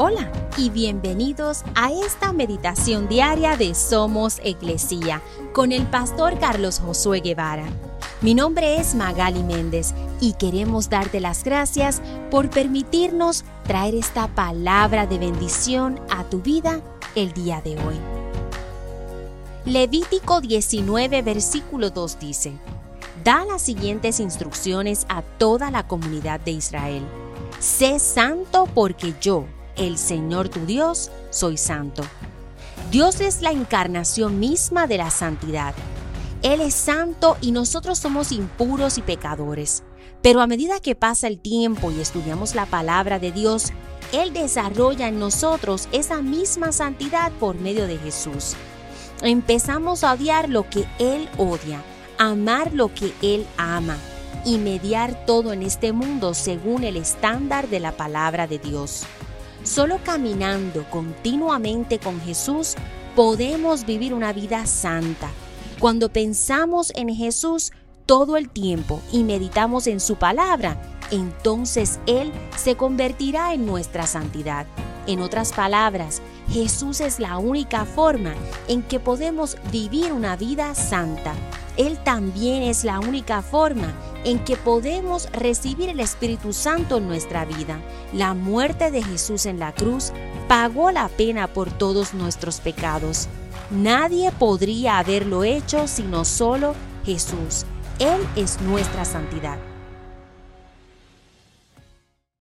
Hola y bienvenidos a esta meditación diaria de Somos Iglesia con el pastor Carlos Josué Guevara. Mi nombre es Magali Méndez y queremos darte las gracias por permitirnos traer esta palabra de bendición a tu vida el día de hoy. Levítico 19 versículo 2 dice, Da las siguientes instrucciones a toda la comunidad de Israel. Sé santo porque yo, el Señor tu Dios, soy santo. Dios es la encarnación misma de la santidad. Él es santo y nosotros somos impuros y pecadores. Pero a medida que pasa el tiempo y estudiamos la palabra de Dios, Él desarrolla en nosotros esa misma santidad por medio de Jesús. Empezamos a odiar lo que Él odia, amar lo que Él ama y mediar todo en este mundo según el estándar de la palabra de Dios. Solo caminando continuamente con Jesús podemos vivir una vida santa. Cuando pensamos en Jesús todo el tiempo y meditamos en su palabra, entonces Él se convertirá en nuestra santidad. En otras palabras, Jesús es la única forma en que podemos vivir una vida santa. Él también es la única forma en que podemos recibir el Espíritu Santo en nuestra vida. La muerte de Jesús en la cruz pagó la pena por todos nuestros pecados. Nadie podría haberlo hecho sino solo Jesús. Él es nuestra santidad.